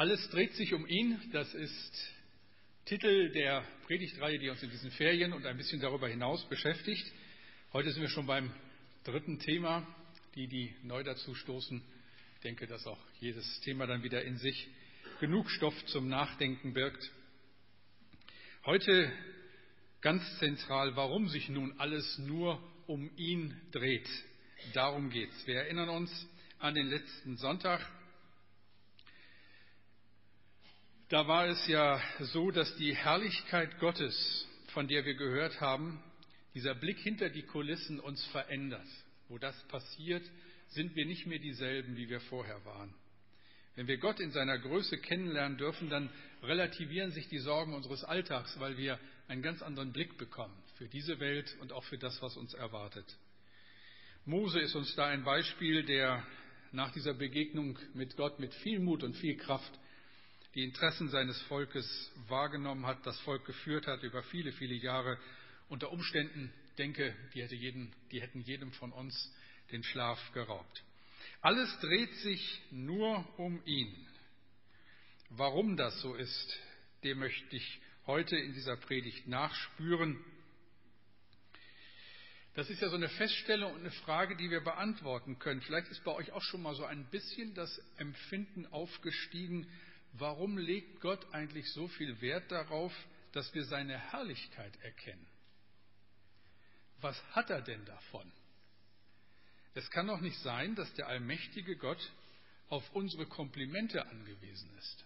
Alles dreht sich um ihn. Das ist Titel der Predigtreihe, die uns in diesen Ferien und ein bisschen darüber hinaus beschäftigt. Heute sind wir schon beim dritten Thema, die, die neu dazu stoßen. Ich denke, dass auch jedes Thema dann wieder in sich genug Stoff zum Nachdenken birgt. Heute ganz zentral, warum sich nun alles nur um ihn dreht. Darum geht's. Wir erinnern uns an den letzten Sonntag. Da war es ja so, dass die Herrlichkeit Gottes, von der wir gehört haben, dieser Blick hinter die Kulissen uns verändert. Wo das passiert, sind wir nicht mehr dieselben, wie wir vorher waren. Wenn wir Gott in seiner Größe kennenlernen dürfen, dann relativieren sich die Sorgen unseres Alltags, weil wir einen ganz anderen Blick bekommen für diese Welt und auch für das, was uns erwartet. Mose ist uns da ein Beispiel, der nach dieser Begegnung mit Gott mit viel Mut und viel Kraft die Interessen seines Volkes wahrgenommen hat, das Volk geführt hat über viele, viele Jahre. Unter Umständen, denke, die, hätte jeden, die hätten jedem von uns den Schlaf geraubt. Alles dreht sich nur um ihn. Warum das so ist, dem möchte ich heute in dieser Predigt nachspüren. Das ist ja so eine Feststellung und eine Frage, die wir beantworten können. Vielleicht ist bei euch auch schon mal so ein bisschen das Empfinden aufgestiegen, warum legt Gott eigentlich so viel Wert darauf, dass wir seine Herrlichkeit erkennen? Was hat er denn davon? Es kann doch nicht sein, dass der allmächtige Gott auf unsere Komplimente angewiesen ist.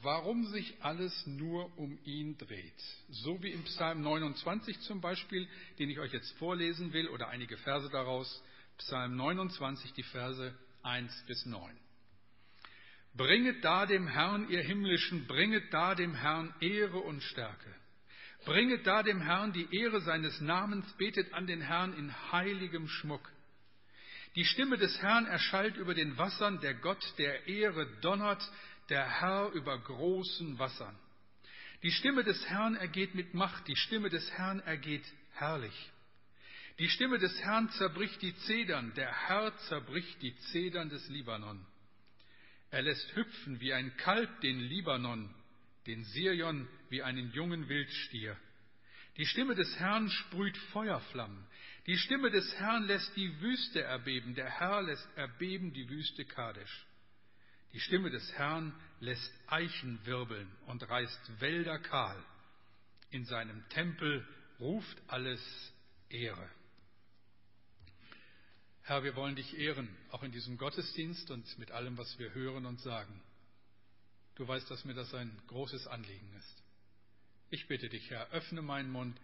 Warum sich alles nur um ihn dreht. So wie im Psalm 29 zum Beispiel, den ich euch jetzt vorlesen will, oder einige Verse daraus. Psalm 29, die Verse 1 bis 9. Bringet da dem Herrn, ihr Himmlischen, bringet da dem Herrn Ehre und Stärke. Bringet da dem Herrn die Ehre seines Namens, betet an den Herrn in heiligem Schmuck. Die Stimme des Herrn erschallt über den Wassern, der Gott der Ehre donnert, der Herr über großen Wassern. Die Stimme des Herrn ergeht mit Macht, die Stimme des Herrn ergeht herrlich. Die Stimme des Herrn zerbricht die Zedern, der Herr zerbricht die Zedern des Libanon. Er lässt hüpfen wie ein Kalb den Libanon, den Sirion wie einen jungen Wildstier. Die Stimme des Herrn sprüht Feuerflammen. Die Stimme des Herrn lässt die Wüste erbeben. Der Herr lässt erbeben die Wüste Kadesh. Die Stimme des Herrn lässt Eichen wirbeln und reißt Wälder kahl. In seinem Tempel ruft alles Ehre. Herr, wir wollen dich ehren, auch in diesem Gottesdienst und mit allem, was wir hören und sagen. Du weißt, dass mir das ein großes Anliegen ist. Ich bitte dich, Herr, öffne meinen Mund,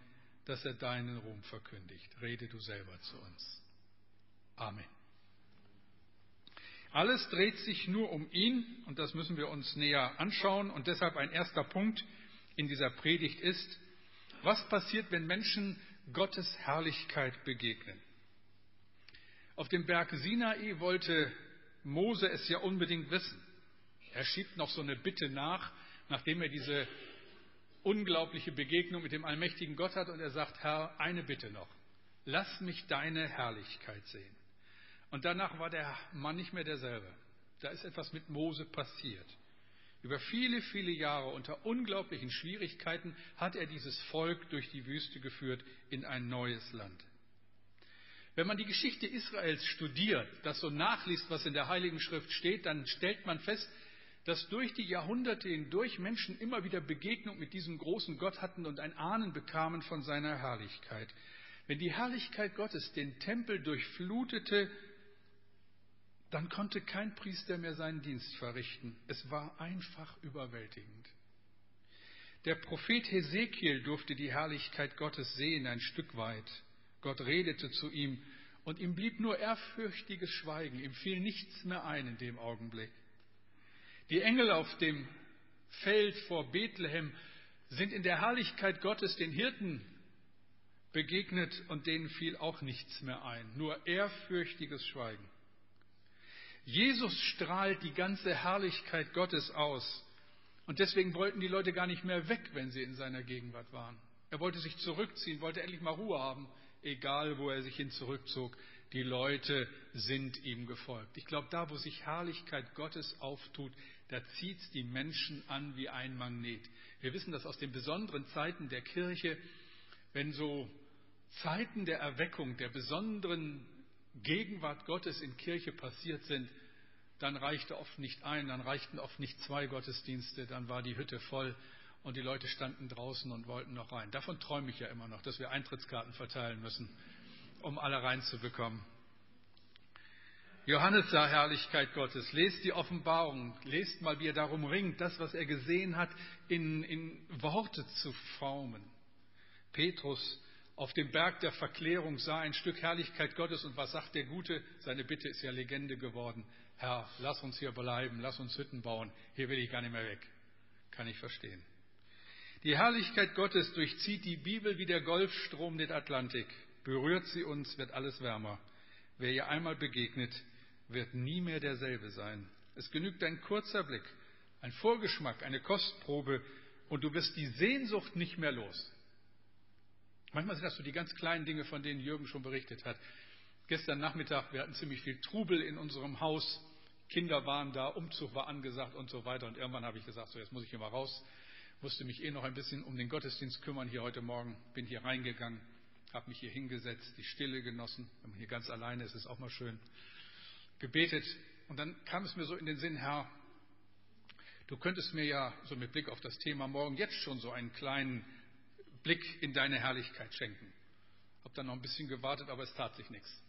dass er deinen Ruhm verkündigt. Rede du selber zu uns. Amen. Alles dreht sich nur um ihn und das müssen wir uns näher anschauen. Und deshalb ein erster Punkt in dieser Predigt ist, was passiert, wenn Menschen Gottes Herrlichkeit begegnen? Auf dem Berg Sinai wollte Mose es ja unbedingt wissen. Er schiebt noch so eine Bitte nach, nachdem er diese unglaubliche Begegnung mit dem allmächtigen Gott hat und er sagt, Herr, eine Bitte noch. Lass mich deine Herrlichkeit sehen. Und danach war der Mann nicht mehr derselbe. Da ist etwas mit Mose passiert. Über viele, viele Jahre unter unglaublichen Schwierigkeiten hat er dieses Volk durch die Wüste geführt in ein neues Land. Wenn man die Geschichte Israels studiert, das so nachliest, was in der Heiligen Schrift steht, dann stellt man fest, dass durch die Jahrhunderte hindurch Menschen immer wieder Begegnung mit diesem großen Gott hatten und ein Ahnen bekamen von seiner Herrlichkeit. Wenn die Herrlichkeit Gottes den Tempel durchflutete, dann konnte kein Priester mehr seinen Dienst verrichten. Es war einfach überwältigend. Der Prophet Hesekiel durfte die Herrlichkeit Gottes sehen, ein Stück weit. Gott redete zu ihm und ihm blieb nur ehrfürchtiges Schweigen, ihm fiel nichts mehr ein in dem Augenblick. Die Engel auf dem Feld vor Bethlehem sind in der Herrlichkeit Gottes den Hirten begegnet und denen fiel auch nichts mehr ein, nur ehrfürchtiges Schweigen. Jesus strahlt die ganze Herrlichkeit Gottes aus und deswegen wollten die Leute gar nicht mehr weg, wenn sie in seiner Gegenwart waren. Er wollte sich zurückziehen, wollte endlich mal Ruhe haben egal wo er sich hin zurückzog, die Leute sind ihm gefolgt. Ich glaube, da, wo sich Herrlichkeit Gottes auftut, da zieht es die Menschen an wie ein Magnet. Wir wissen das aus den besonderen Zeiten der Kirche, wenn so Zeiten der Erweckung, der besonderen Gegenwart Gottes in Kirche passiert sind, dann reichte oft nicht ein, dann reichten oft nicht zwei Gottesdienste, dann war die Hütte voll und die Leute standen draußen und wollten noch rein. Davon träume ich ja immer noch, dass wir Eintrittskarten verteilen müssen, um alle reinzubekommen. Johannes sah Herrlichkeit Gottes. Lest die Offenbarung. Lest mal, wie er darum ringt, das, was er gesehen hat, in, in Worte zu formen. Petrus auf dem Berg der Verklärung sah ein Stück Herrlichkeit Gottes und was sagt der Gute? Seine Bitte ist ja Legende geworden. Herr, lass uns hier bleiben, lass uns Hütten bauen. Hier will ich gar nicht mehr weg. Kann ich verstehen. Die Herrlichkeit Gottes durchzieht die Bibel wie der Golfstrom den Atlantik. Berührt sie uns, wird alles wärmer. Wer ihr einmal begegnet, wird nie mehr derselbe sein. Es genügt ein kurzer Blick, ein Vorgeschmack, eine Kostprobe und du wirst die Sehnsucht nicht mehr los. Manchmal sind das so die ganz kleinen Dinge, von denen Jürgen schon berichtet hat. Gestern Nachmittag, wir hatten ziemlich viel Trubel in unserem Haus. Kinder waren da, Umzug war angesagt und so weiter. Und irgendwann habe ich gesagt, so jetzt muss ich hier mal raus. Musste mich eh noch ein bisschen um den Gottesdienst kümmern hier heute Morgen. Bin hier reingegangen, habe mich hier hingesetzt, die Stille genossen. Wenn man hier ganz alleine ist, ist auch mal schön. Gebetet. Und dann kam es mir so in den Sinn, Herr, du könntest mir ja so mit Blick auf das Thema morgen jetzt schon so einen kleinen Blick in deine Herrlichkeit schenken. Hab dann noch ein bisschen gewartet, aber es tat sich nichts.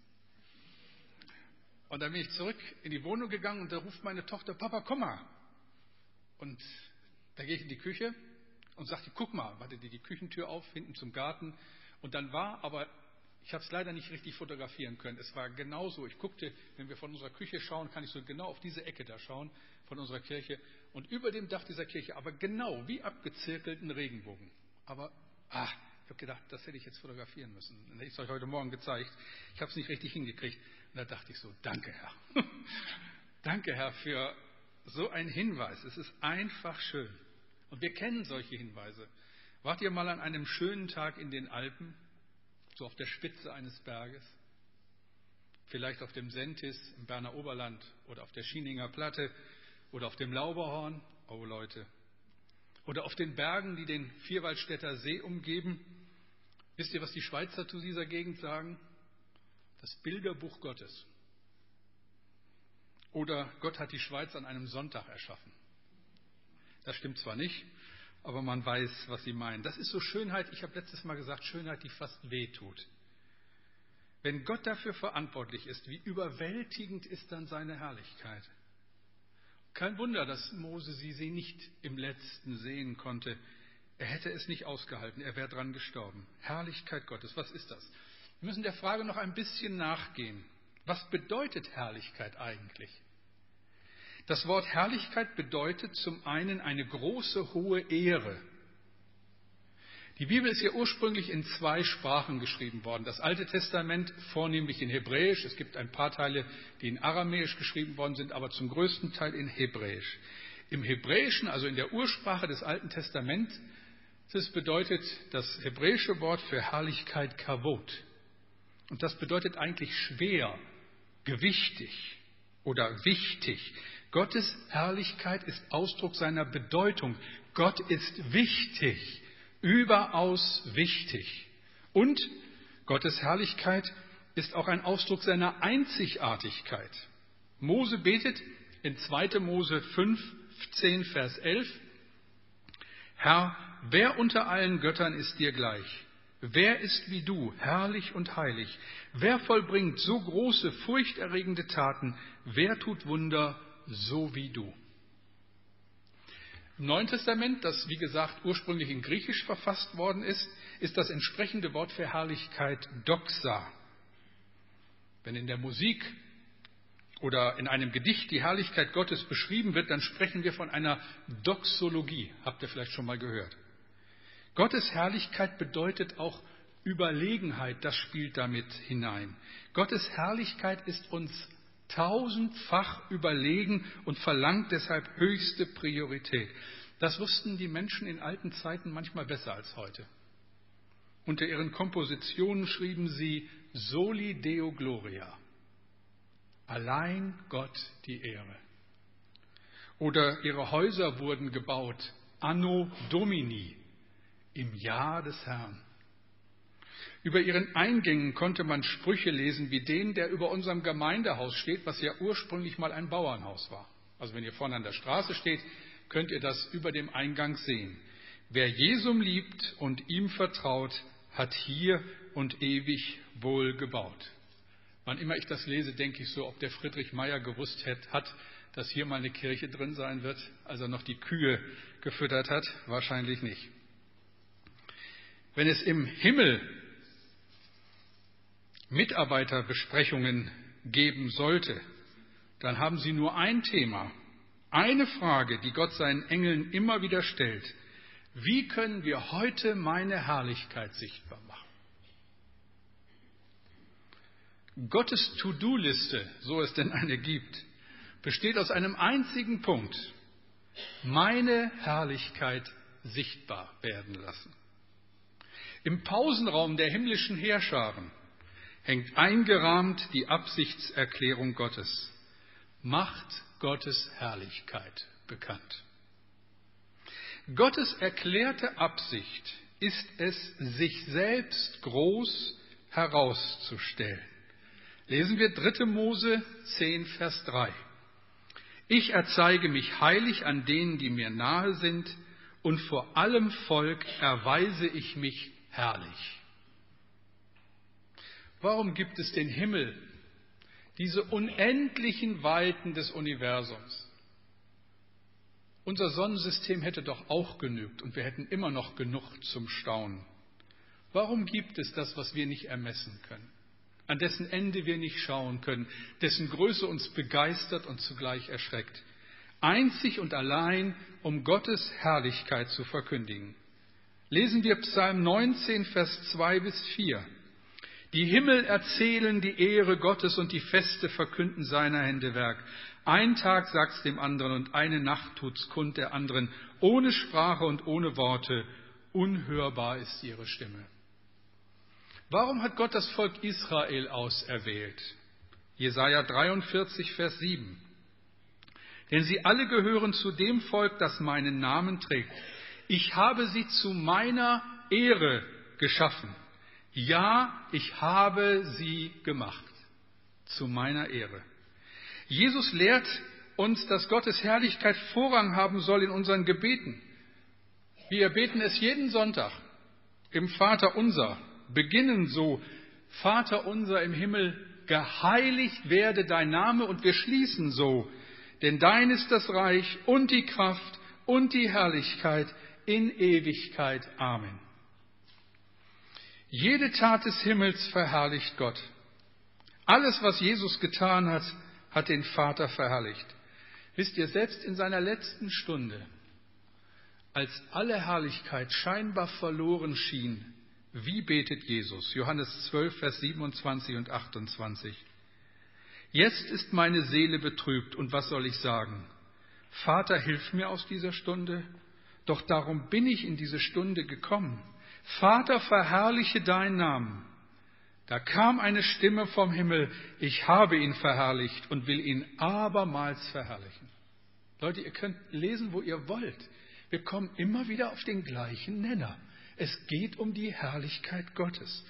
Und dann bin ich zurück in die Wohnung gegangen und da ruft meine Tochter, Papa, komm mal. Und da gehe ich in die Küche und sagte, guck mal, warte die die Küchentür auf, hinten zum Garten. Und dann war aber, ich habe es leider nicht richtig fotografieren können, es war genauso. Ich guckte, wenn wir von unserer Küche schauen, kann ich so genau auf diese Ecke da schauen, von unserer Kirche. Und über dem Dach dieser Kirche, aber genau wie abgezirkelten Regenbogen. Aber Ah, ich habe gedacht, das hätte ich jetzt fotografieren müssen. Dann hätte ich es euch heute Morgen gezeigt. Ich habe es nicht richtig hingekriegt. Und da dachte ich so, danke Herr. danke Herr für so einen Hinweis. Es ist einfach schön. Und wir kennen solche Hinweise. Wart ihr mal an einem schönen Tag in den Alpen, so auf der Spitze eines Berges? Vielleicht auf dem Sentis im Berner Oberland oder auf der Schieninger Platte oder auf dem Lauberhorn? Oh Leute, oder auf den Bergen, die den Vierwaldstätter See umgeben. Wisst ihr, was die Schweizer zu dieser Gegend sagen? Das Bilderbuch Gottes. Oder Gott hat die Schweiz an einem Sonntag erschaffen. Das stimmt zwar nicht, aber man weiß, was sie meinen. Das ist so Schönheit, ich habe letztes Mal gesagt, Schönheit, die fast weh tut. Wenn Gott dafür verantwortlich ist, wie überwältigend ist dann seine Herrlichkeit? Kein Wunder, dass Mose sie, sie nicht im letzten sehen konnte. Er hätte es nicht ausgehalten, er wäre dran gestorben. Herrlichkeit Gottes, was ist das? Wir müssen der Frage noch ein bisschen nachgehen. Was bedeutet Herrlichkeit eigentlich? Das Wort Herrlichkeit bedeutet zum einen eine große, hohe Ehre. Die Bibel ist ja ursprünglich in zwei Sprachen geschrieben worden. Das Alte Testament vornehmlich in Hebräisch. Es gibt ein paar Teile, die in Aramäisch geschrieben worden sind, aber zum größten Teil in Hebräisch. Im Hebräischen, also in der Ursprache des Alten Testaments, bedeutet das hebräische Wort für Herrlichkeit Kavot. Und das bedeutet eigentlich schwer, gewichtig oder wichtig. Gottes Herrlichkeit ist Ausdruck seiner Bedeutung. Gott ist wichtig überaus wichtig. Und Gottes Herrlichkeit ist auch ein Ausdruck seiner Einzigartigkeit. Mose betet in 2. Mose 15, Vers 11, Herr, wer unter allen Göttern ist dir gleich? Wer ist wie du, herrlich und heilig? Wer vollbringt so große, furchterregende Taten? Wer tut Wunder so wie du? Im Neuen Testament, das wie gesagt ursprünglich in Griechisch verfasst worden ist, ist das entsprechende Wort für Herrlichkeit Doxa. Wenn in der Musik oder in einem Gedicht die Herrlichkeit Gottes beschrieben wird, dann sprechen wir von einer Doxologie. Habt ihr vielleicht schon mal gehört? Gottes Herrlichkeit bedeutet auch Überlegenheit, das spielt damit hinein. Gottes Herrlichkeit ist uns tausendfach überlegen und verlangt deshalb höchste Priorität. Das wussten die Menschen in alten Zeiten manchmal besser als heute. Unter ihren Kompositionen schrieben sie Soli Deo Gloria. Allein Gott die Ehre. Oder ihre Häuser wurden gebaut Anno Domini im Jahr des Herrn. Über ihren Eingängen konnte man Sprüche lesen wie den, der über unserem Gemeindehaus steht, was ja ursprünglich mal ein Bauernhaus war. Also wenn ihr vorne an der Straße steht, könnt ihr das über dem Eingang sehen. Wer Jesum liebt und ihm vertraut, hat hier und ewig wohl gebaut. Wann immer ich das lese, denke ich so, ob der Friedrich Meyer gewusst hat, dass hier mal eine Kirche drin sein wird, als er noch die Kühe gefüttert hat. Wahrscheinlich nicht. Wenn es im Himmel Mitarbeiterbesprechungen geben sollte, dann haben sie nur ein Thema, eine Frage, die Gott seinen Engeln immer wieder stellt. Wie können wir heute meine Herrlichkeit sichtbar machen? Gottes To-Do-Liste, so es denn eine gibt, besteht aus einem einzigen Punkt. Meine Herrlichkeit sichtbar werden lassen. Im Pausenraum der himmlischen Heerscharen hängt eingerahmt die Absichtserklärung Gottes. Macht Gottes Herrlichkeit bekannt. Gottes erklärte Absicht ist es, sich selbst groß herauszustellen. Lesen wir 3. Mose 10, Vers 3. Ich erzeige mich heilig an denen, die mir nahe sind, und vor allem Volk erweise ich mich herrlich. Warum gibt es den Himmel, diese unendlichen Weiten des Universums? Unser Sonnensystem hätte doch auch genügt und wir hätten immer noch genug zum Staunen. Warum gibt es das, was wir nicht ermessen können, an dessen Ende wir nicht schauen können, dessen Größe uns begeistert und zugleich erschreckt? Einzig und allein, um Gottes Herrlichkeit zu verkündigen. Lesen wir Psalm 19, Vers 2 bis 4. Die Himmel erzählen die Ehre Gottes und die Feste verkünden seiner Hände Werk. Ein Tag sagt's dem anderen und eine Nacht tut's kund der anderen, ohne Sprache und ohne Worte. Unhörbar ist ihre Stimme. Warum hat Gott das Volk Israel auserwählt? Jesaja 43, Vers 7. Denn sie alle gehören zu dem Volk, das meinen Namen trägt. Ich habe sie zu meiner Ehre geschaffen. Ja, ich habe sie gemacht. Zu meiner Ehre. Jesus lehrt uns, dass Gottes Herrlichkeit Vorrang haben soll in unseren Gebeten. Wir beten es jeden Sonntag im Vater unser, beginnen so, Vater unser im Himmel, geheiligt werde dein Name und wir schließen so, denn dein ist das Reich und die Kraft und die Herrlichkeit in Ewigkeit. Amen. Jede Tat des Himmels verherrlicht Gott. Alles, was Jesus getan hat, hat den Vater verherrlicht. Wisst ihr, selbst in seiner letzten Stunde, als alle Herrlichkeit scheinbar verloren schien, wie betet Jesus? Johannes 12, Vers 27 und 28. Jetzt ist meine Seele betrübt und was soll ich sagen? Vater, hilf mir aus dieser Stunde. Doch darum bin ich in diese Stunde gekommen. Vater, verherrliche deinen Namen. Da kam eine Stimme vom Himmel, ich habe ihn verherrlicht und will ihn abermals verherrlichen. Leute, ihr könnt lesen, wo ihr wollt. Wir kommen immer wieder auf den gleichen Nenner. Es geht um die Herrlichkeit Gottes.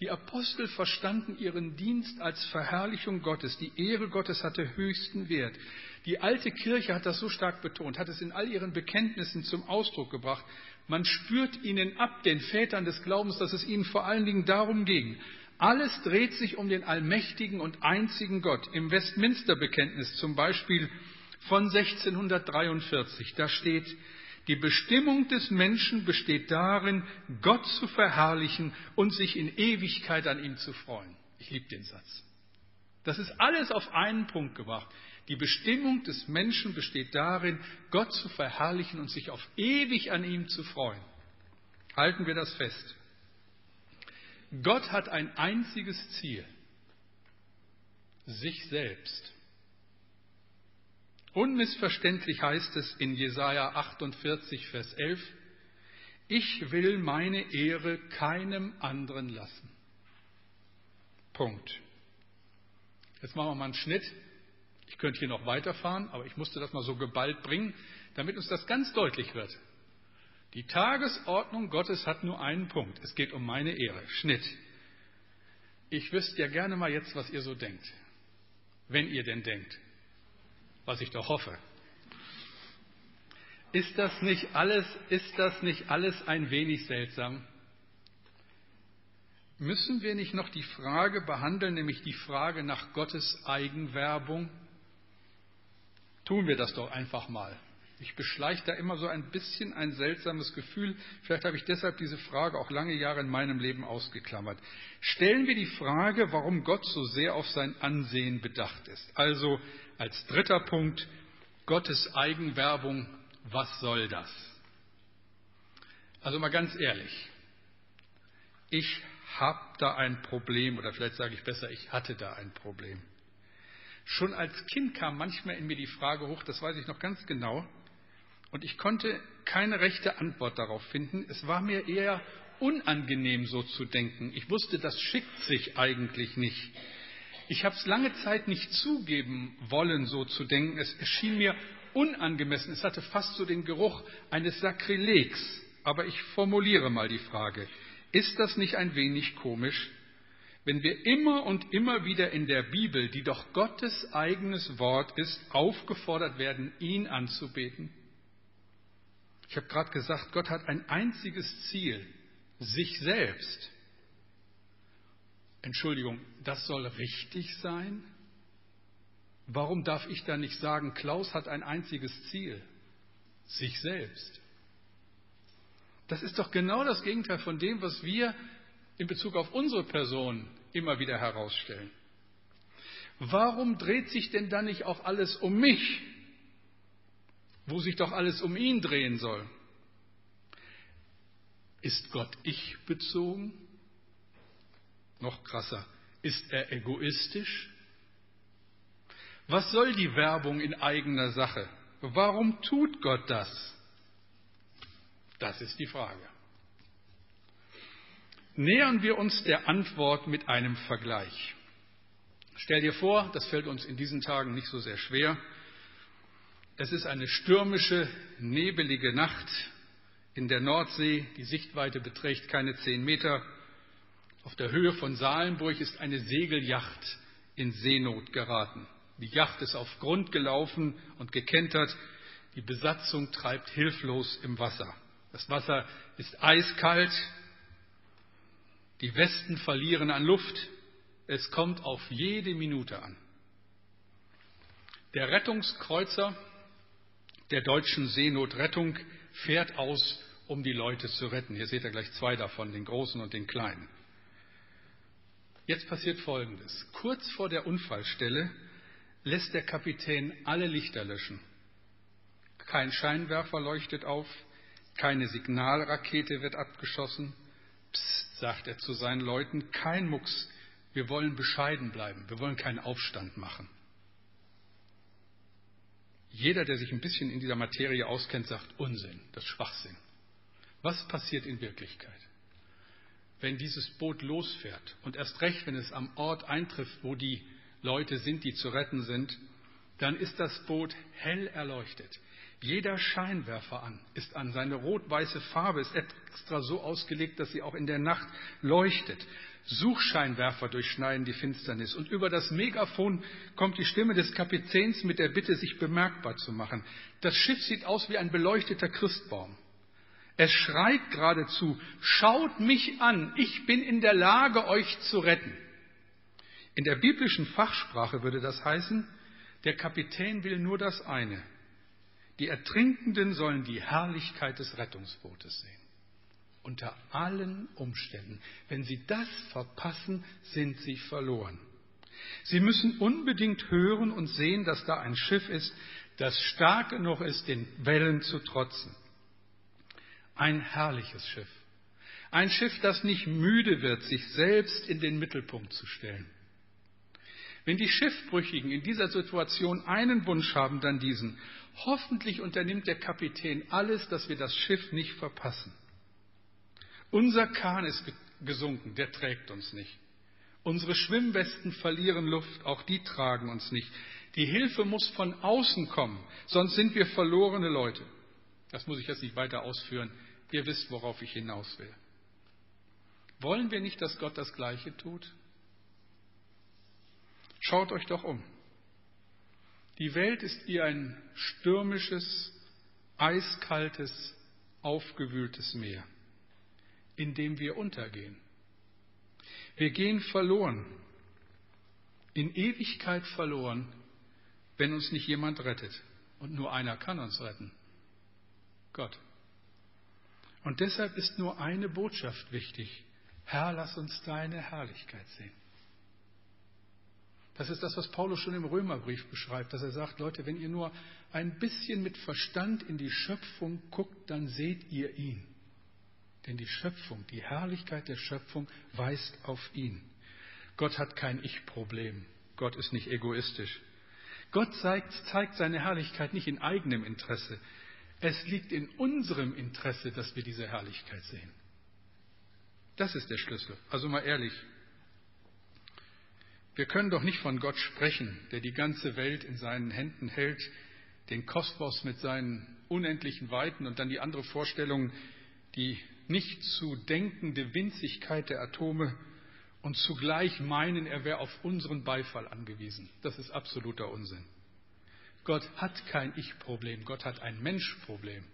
Die Apostel verstanden ihren Dienst als Verherrlichung Gottes. Die Ehre Gottes hatte höchsten Wert. Die alte Kirche hat das so stark betont, hat es in all ihren Bekenntnissen zum Ausdruck gebracht. Man spürt ihnen ab, den Vätern des Glaubens, dass es ihnen vor allen Dingen darum ging, alles dreht sich um den allmächtigen und einzigen Gott. Im Westminster-Bekenntnis zum Beispiel von 1643, da steht, die Bestimmung des Menschen besteht darin, Gott zu verherrlichen und sich in Ewigkeit an ihm zu freuen. Ich liebe den Satz. Das ist alles auf einen Punkt gebracht. Die Bestimmung des Menschen besteht darin, Gott zu verherrlichen und sich auf ewig an ihm zu freuen. Halten wir das fest. Gott hat ein einziges Ziel, sich selbst. Unmissverständlich heißt es in Jesaja 48, Vers 11, Ich will meine Ehre keinem anderen lassen. Punkt. Jetzt machen wir mal einen Schnitt. Ich könnte hier noch weiterfahren, aber ich musste das mal so geballt bringen, damit uns das ganz deutlich wird. Die Tagesordnung Gottes hat nur einen Punkt. Es geht um meine Ehre. Schnitt. Ich wüsste ja gerne mal jetzt, was ihr so denkt. Wenn ihr denn denkt. Was ich doch hoffe. Ist das nicht alles, ist das nicht alles ein wenig seltsam? Müssen wir nicht noch die Frage behandeln, nämlich die Frage nach Gottes Eigenwerbung? Tun wir das doch einfach mal. Ich beschleicht da immer so ein bisschen ein seltsames Gefühl. Vielleicht habe ich deshalb diese Frage auch lange Jahre in meinem Leben ausgeklammert. Stellen wir die Frage, warum Gott so sehr auf sein Ansehen bedacht ist. Also als dritter Punkt Gottes Eigenwerbung. Was soll das? Also mal ganz ehrlich. Ich habe da ein Problem oder vielleicht sage ich besser, ich hatte da ein Problem. Schon als Kind kam manchmal in mir die Frage hoch, das weiß ich noch ganz genau, und ich konnte keine rechte Antwort darauf finden. Es war mir eher unangenehm, so zu denken. Ich wusste, das schickt sich eigentlich nicht. Ich habe es lange Zeit nicht zugeben wollen, so zu denken. Es erschien mir unangemessen. Es hatte fast so den Geruch eines Sakrilegs. Aber ich formuliere mal die Frage. Ist das nicht ein wenig komisch, wenn wir immer und immer wieder in der Bibel, die doch Gottes eigenes Wort ist, aufgefordert werden, ihn anzubeten? Ich habe gerade gesagt, Gott hat ein einziges Ziel, sich selbst. Entschuldigung, das soll richtig sein? Warum darf ich da nicht sagen, Klaus hat ein einziges Ziel, sich selbst? Das ist doch genau das Gegenteil von dem, was wir in Bezug auf unsere Person immer wieder herausstellen. Warum dreht sich denn dann nicht auch alles um mich? wo sich doch alles um ihn drehen soll. Ist Gott ich bezogen? Noch krasser, ist er egoistisch? Was soll die Werbung in eigener Sache? Warum tut Gott das? Das ist die Frage. Nähern wir uns der Antwort mit einem Vergleich. Stell dir vor, das fällt uns in diesen Tagen nicht so sehr schwer, es ist eine stürmische, nebelige Nacht in der Nordsee. Die Sichtweite beträgt keine zehn Meter. Auf der Höhe von Salenburg ist eine Segelyacht in Seenot geraten. Die Yacht ist auf Grund gelaufen und gekentert. Die Besatzung treibt hilflos im Wasser. Das Wasser ist eiskalt. Die Westen verlieren an Luft. Es kommt auf jede Minute an. Der Rettungskreuzer der deutschen Seenotrettung fährt aus, um die Leute zu retten. Hier seht ihr gleich zwei davon, den großen und den kleinen. Jetzt passiert Folgendes. Kurz vor der Unfallstelle lässt der Kapitän alle Lichter löschen. Kein Scheinwerfer leuchtet auf, keine Signalrakete wird abgeschossen. Psst, sagt er zu seinen Leuten, kein Mucks, wir wollen bescheiden bleiben, wir wollen keinen Aufstand machen. Jeder, der sich ein bisschen in dieser Materie auskennt, sagt Unsinn, das ist Schwachsinn. Was passiert in Wirklichkeit? Wenn dieses Boot losfährt und erst recht, wenn es am Ort eintrifft, wo die Leute sind, die zu retten sind, dann ist das Boot hell erleuchtet. Jeder Scheinwerfer an ist an. Seine rot-weiße Farbe ist extra so ausgelegt, dass sie auch in der Nacht leuchtet. Suchscheinwerfer durchschneiden die Finsternis. Und über das Megafon kommt die Stimme des Kapitäns mit der Bitte, sich bemerkbar zu machen. Das Schiff sieht aus wie ein beleuchteter Christbaum. Es schreit geradezu, schaut mich an, ich bin in der Lage, euch zu retten. In der biblischen Fachsprache würde das heißen, der Kapitän will nur das eine. Die Ertrinkenden sollen die Herrlichkeit des Rettungsbootes sehen unter allen Umständen. Wenn Sie das verpassen, sind Sie verloren. Sie müssen unbedingt hören und sehen, dass da ein Schiff ist, das stark genug ist, den Wellen zu trotzen. Ein herrliches Schiff. Ein Schiff, das nicht müde wird, sich selbst in den Mittelpunkt zu stellen. Wenn die Schiffbrüchigen in dieser Situation einen Wunsch haben, dann diesen. Hoffentlich unternimmt der Kapitän alles, dass wir das Schiff nicht verpassen. Unser Kahn ist gesunken, der trägt uns nicht. Unsere Schwimmwesten verlieren Luft, auch die tragen uns nicht. Die Hilfe muss von außen kommen, sonst sind wir verlorene Leute. Das muss ich jetzt nicht weiter ausführen. Ihr wisst, worauf ich hinaus will. Wollen wir nicht, dass Gott das Gleiche tut? Schaut euch doch um. Die Welt ist wie ein stürmisches, eiskaltes, aufgewühltes Meer, in dem wir untergehen. Wir gehen verloren, in Ewigkeit verloren, wenn uns nicht jemand rettet. Und nur einer kann uns retten. Gott. Und deshalb ist nur eine Botschaft wichtig. Herr, lass uns deine Herrlichkeit sehen. Das ist das, was Paulus schon im Römerbrief beschreibt, dass er sagt, Leute, wenn ihr nur ein bisschen mit Verstand in die Schöpfung guckt, dann seht ihr ihn. Denn die Schöpfung, die Herrlichkeit der Schöpfung weist auf ihn. Gott hat kein Ich-Problem. Gott ist nicht egoistisch. Gott zeigt, zeigt seine Herrlichkeit nicht in eigenem Interesse. Es liegt in unserem Interesse, dass wir diese Herrlichkeit sehen. Das ist der Schlüssel. Also mal ehrlich, wir können doch nicht von Gott sprechen, der die ganze Welt in seinen Händen hält, den Kosmos mit seinen unendlichen Weiten und dann die andere Vorstellung, die nicht zu denkende Winzigkeit der Atome und zugleich meinen, er wäre auf unseren Beifall angewiesen. Das ist absoluter Unsinn. Gott hat kein Ich-Problem, Gott hat ein Mensch-Problem.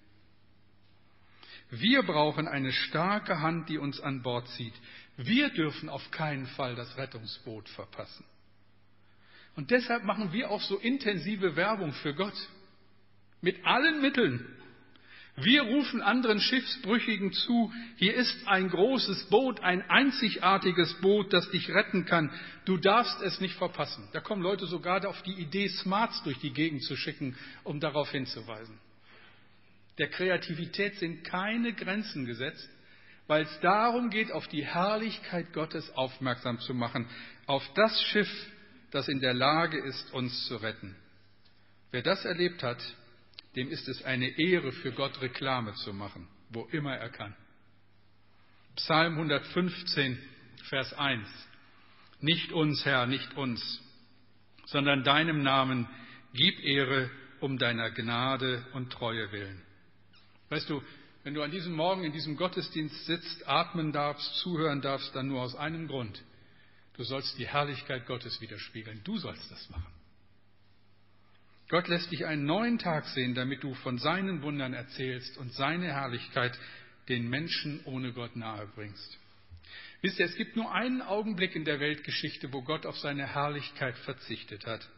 Wir brauchen eine starke Hand, die uns an Bord zieht. Wir dürfen auf keinen Fall das Rettungsboot verpassen. Und deshalb machen wir auch so intensive Werbung für Gott. Mit allen Mitteln. Wir rufen anderen Schiffsbrüchigen zu, hier ist ein großes Boot, ein einzigartiges Boot, das dich retten kann. Du darfst es nicht verpassen. Da kommen Leute sogar auf die Idee, Smarts durch die Gegend zu schicken, um darauf hinzuweisen. Der Kreativität sind keine Grenzen gesetzt weil es darum geht, auf die Herrlichkeit Gottes aufmerksam zu machen, auf das Schiff, das in der Lage ist, uns zu retten. Wer das erlebt hat, dem ist es eine Ehre, für Gott Reklame zu machen, wo immer er kann. Psalm 115, Vers 1. Nicht uns, Herr, nicht uns, sondern deinem Namen gib Ehre um deiner Gnade und Treue willen. Weißt du, wenn du an diesem Morgen in diesem Gottesdienst sitzt, atmen darfst, zuhören darfst, dann nur aus einem Grund. Du sollst die Herrlichkeit Gottes widerspiegeln. Du sollst das machen. Gott lässt dich einen neuen Tag sehen, damit du von seinen Wundern erzählst und seine Herrlichkeit den Menschen ohne Gott nahe bringst. Wisst ihr, es gibt nur einen Augenblick in der Weltgeschichte, wo Gott auf seine Herrlichkeit verzichtet hat.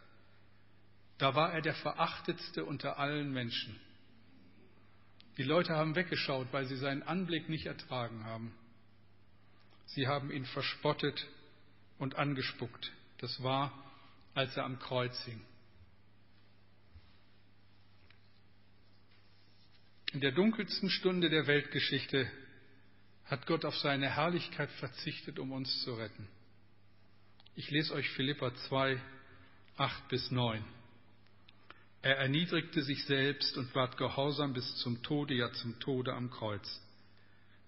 Da war er der verachtetste unter allen Menschen. Die Leute haben weggeschaut, weil sie seinen Anblick nicht ertragen haben. Sie haben ihn verspottet und angespuckt. Das war, als er am Kreuz hing. In der dunkelsten Stunde der Weltgeschichte hat Gott auf seine Herrlichkeit verzichtet, um uns zu retten. Ich lese euch Philippa 2, 8 bis 9. Er erniedrigte sich selbst und ward gehorsam bis zum Tode, ja zum Tode am Kreuz.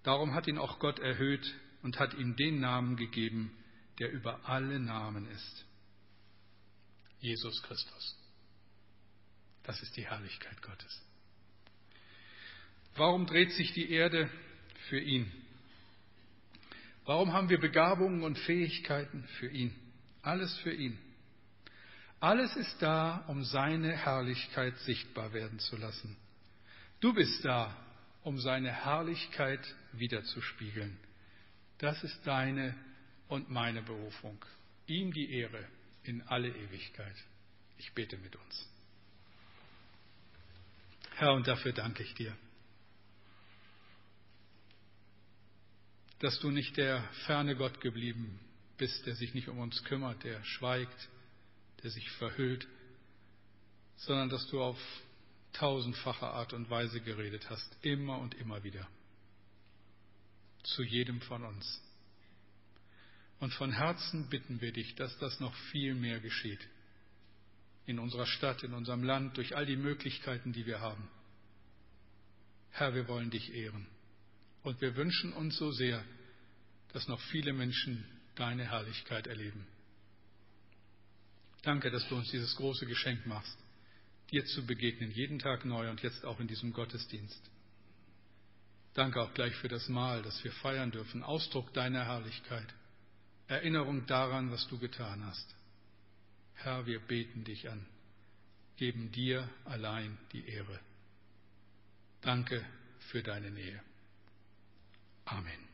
Darum hat ihn auch Gott erhöht und hat ihm den Namen gegeben, der über alle Namen ist. Jesus Christus. Das ist die Herrlichkeit Gottes. Warum dreht sich die Erde für ihn? Warum haben wir Begabungen und Fähigkeiten für ihn? Alles für ihn. Alles ist da, um seine Herrlichkeit sichtbar werden zu lassen. Du bist da, um seine Herrlichkeit wiederzuspiegeln. Das ist deine und meine Berufung. Ihm die Ehre in alle Ewigkeit. Ich bete mit uns. Herr, und dafür danke ich dir, dass du nicht der ferne Gott geblieben bist, der sich nicht um uns kümmert, der schweigt, der sich verhüllt, sondern dass du auf tausendfache Art und Weise geredet hast, immer und immer wieder, zu jedem von uns. Und von Herzen bitten wir dich, dass das noch viel mehr geschieht. In unserer Stadt, in unserem Land, durch all die Möglichkeiten, die wir haben. Herr, wir wollen dich ehren. Und wir wünschen uns so sehr, dass noch viele Menschen deine Herrlichkeit erleben. Danke, dass du uns dieses große Geschenk machst, dir zu begegnen, jeden Tag neu und jetzt auch in diesem Gottesdienst. Danke auch gleich für das Mahl, das wir feiern dürfen, Ausdruck deiner Herrlichkeit, Erinnerung daran, was du getan hast. Herr, wir beten dich an, geben dir allein die Ehre. Danke für deine Nähe. Amen.